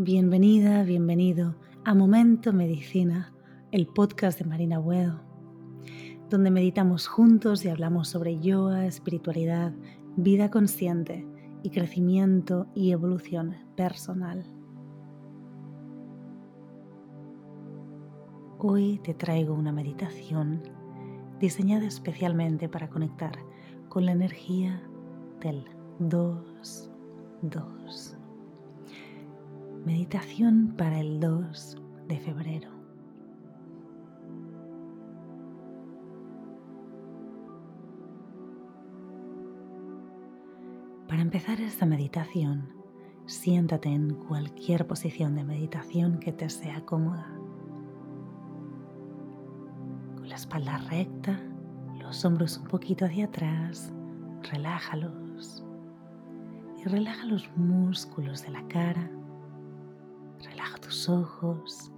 Bienvenida, bienvenido a Momento Medicina, el podcast de Marina Buedo, donde meditamos juntos y hablamos sobre yoga, espiritualidad, vida consciente y crecimiento y evolución personal. Hoy te traigo una meditación diseñada especialmente para conectar con la energía del 2-2. Meditación para el 2 de febrero. Para empezar esta meditación, siéntate en cualquier posición de meditación que te sea cómoda. Con la espalda recta, los hombros un poquito hacia atrás, relájalos y relaja los músculos de la cara tus ojos,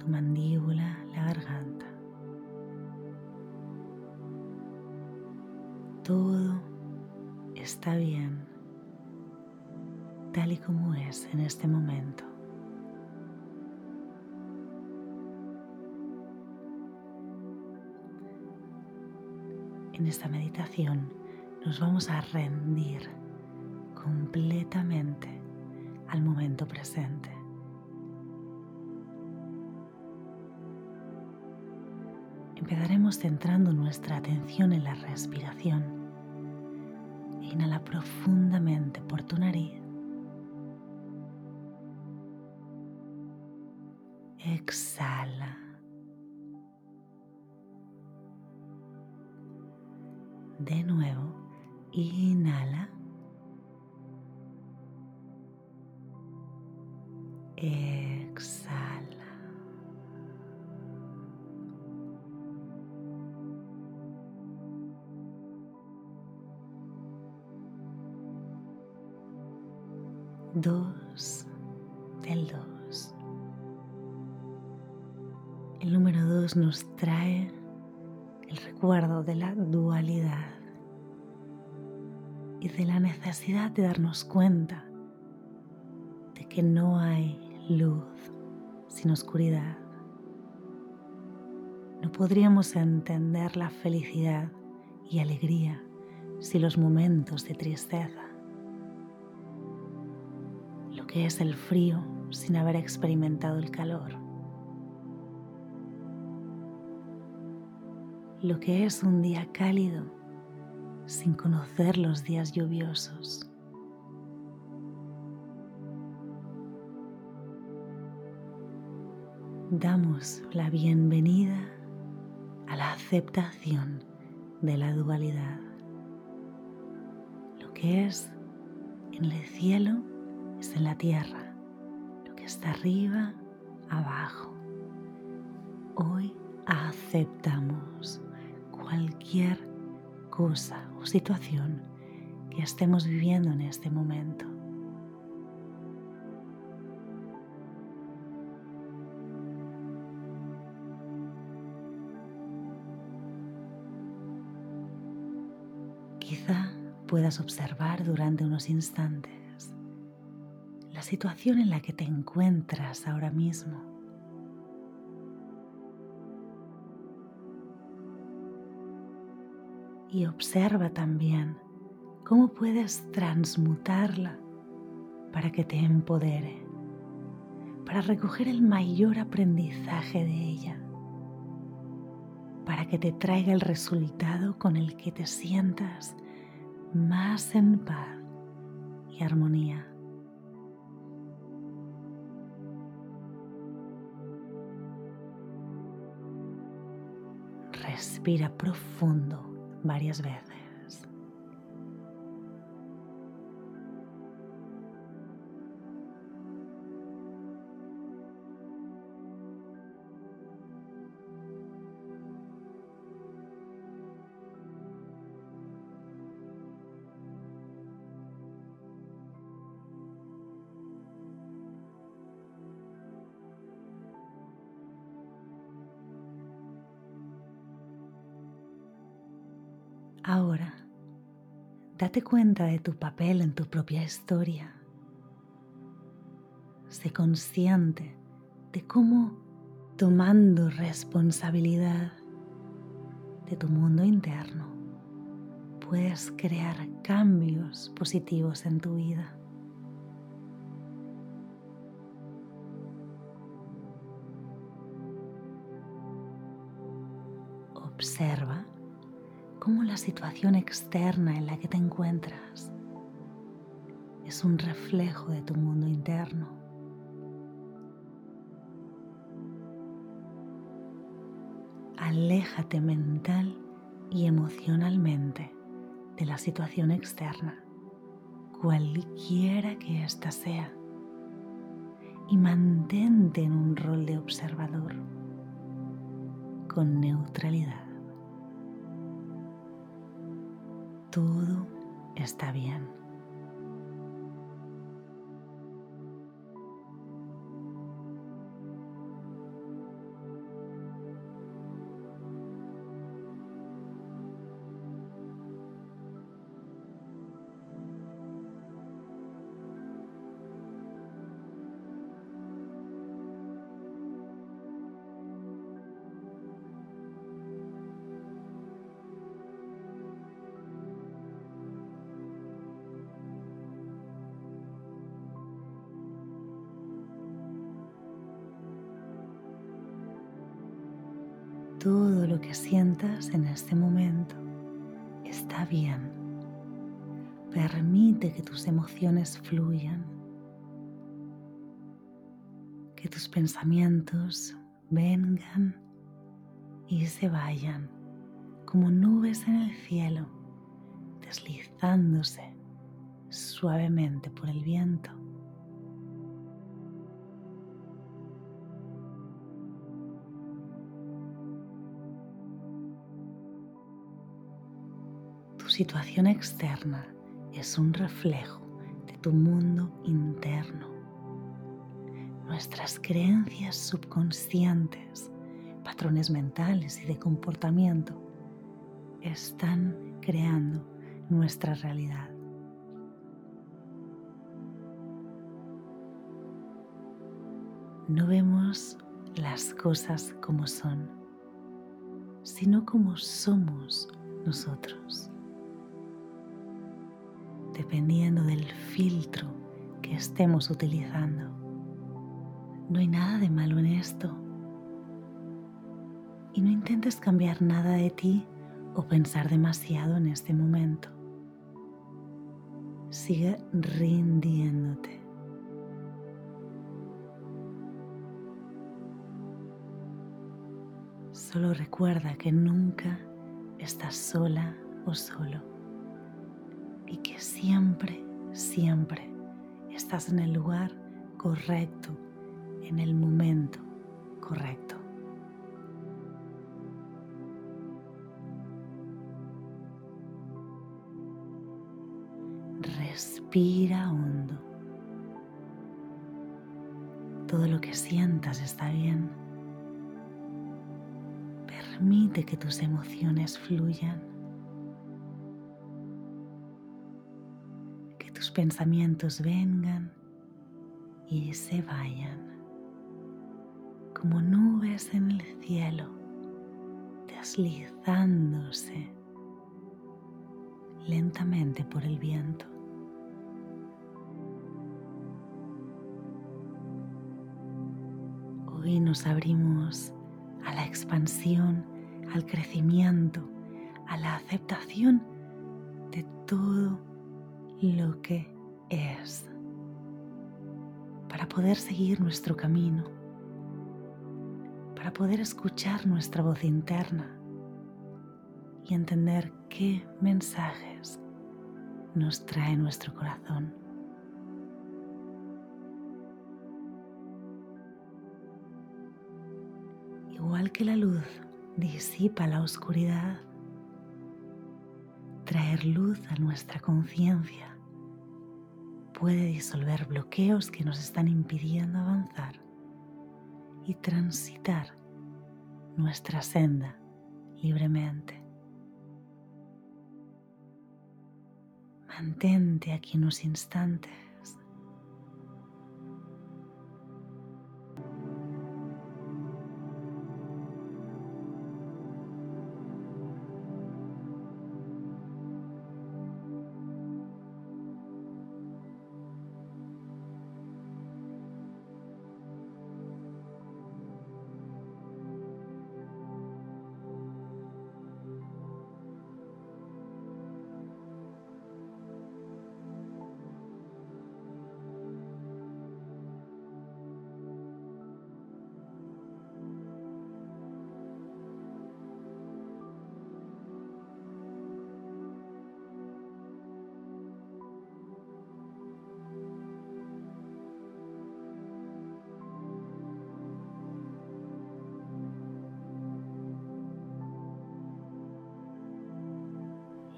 tu mandíbula, la garganta. Todo está bien, tal y como es en este momento. En esta meditación nos vamos a rendir completamente al momento presente. Empezaremos centrando nuestra atención en la respiración. Inhala profundamente por tu nariz. Exhala. De nuevo, inhala. El número dos nos trae el recuerdo de la dualidad y de la necesidad de darnos cuenta de que no hay luz sin oscuridad. No podríamos entender la felicidad y alegría si los momentos de tristeza, lo que es el frío sin haber experimentado el calor, lo que es un día cálido sin conocer los días lluviosos. damos la bienvenida a la aceptación de la dualidad. Lo que es en el cielo es en la tierra, lo que está arriba, abajo. Hoy aceptamos cualquier cosa o situación que estemos viviendo en este momento. Quizá puedas observar durante unos instantes la situación en la que te encuentras ahora mismo. Y observa también cómo puedes transmutarla para que te empodere, para recoger el mayor aprendizaje de ella, para que te traiga el resultado con el que te sientas más en paz y armonía. Respira profundo varias veces. Ahora, date cuenta de tu papel en tu propia historia. sé consciente de cómo tomando responsabilidad de tu mundo interno puedes crear cambios positivos en tu vida. Observa cómo la situación externa en la que te encuentras es un reflejo de tu mundo interno. Aléjate mental y emocionalmente de la situación externa, cualquiera que ésta sea, y mantente en un rol de observador con neutralidad. Todo está bien. Todo lo que sientas en este momento está bien. Permite que tus emociones fluyan, que tus pensamientos vengan y se vayan como nubes en el cielo, deslizándose suavemente por el viento. Situación externa es un reflejo de tu mundo interno. Nuestras creencias subconscientes, patrones mentales y de comportamiento están creando nuestra realidad. No vemos las cosas como son, sino como somos nosotros dependiendo del filtro que estemos utilizando. No hay nada de malo en esto. Y no intentes cambiar nada de ti o pensar demasiado en este momento. Sigue rindiéndote. Solo recuerda que nunca estás sola o solo y que siempre, siempre estás en el lugar correcto, en el momento correcto. Respira hondo. Todo lo que sientas está bien. Permite que tus emociones fluyan. Pensamientos vengan y se vayan como nubes en el cielo, deslizándose lentamente por el viento. Hoy nos abrimos a la expansión, al crecimiento, a la aceptación de todo lo que es para poder seguir nuestro camino, para poder escuchar nuestra voz interna y entender qué mensajes nos trae nuestro corazón. Igual que la luz disipa la oscuridad, traer luz a nuestra conciencia puede disolver bloqueos que nos están impidiendo avanzar y transitar nuestra senda libremente. Mantente aquí unos instantes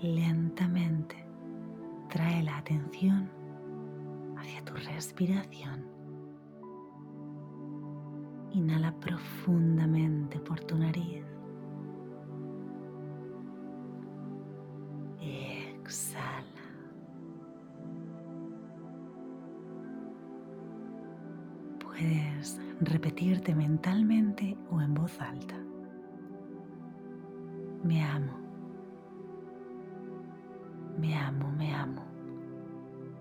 lentamente trae la atención hacia tu respiración. Inhala profundamente por tu nariz. Exhala. Puedes repetirte mentalmente o en voz alta. Me amo. Me amo, me amo.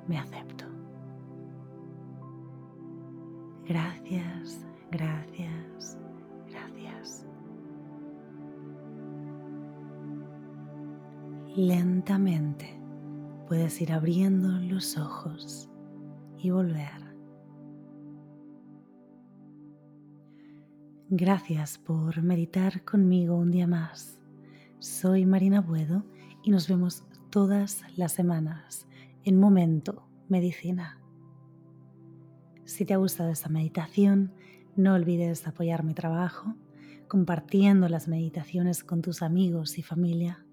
Me acepto. Gracias, gracias, gracias. Lentamente puedes ir abriendo los ojos y volver. Gracias por meditar conmigo un día más. Soy Marina Buedo y nos vemos todas las semanas en Momento Medicina. Si te ha gustado esta meditación, no olvides apoyar mi trabajo compartiendo las meditaciones con tus amigos y familia.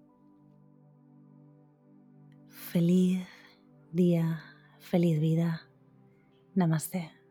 Feliz día, feliz vida. Namaste.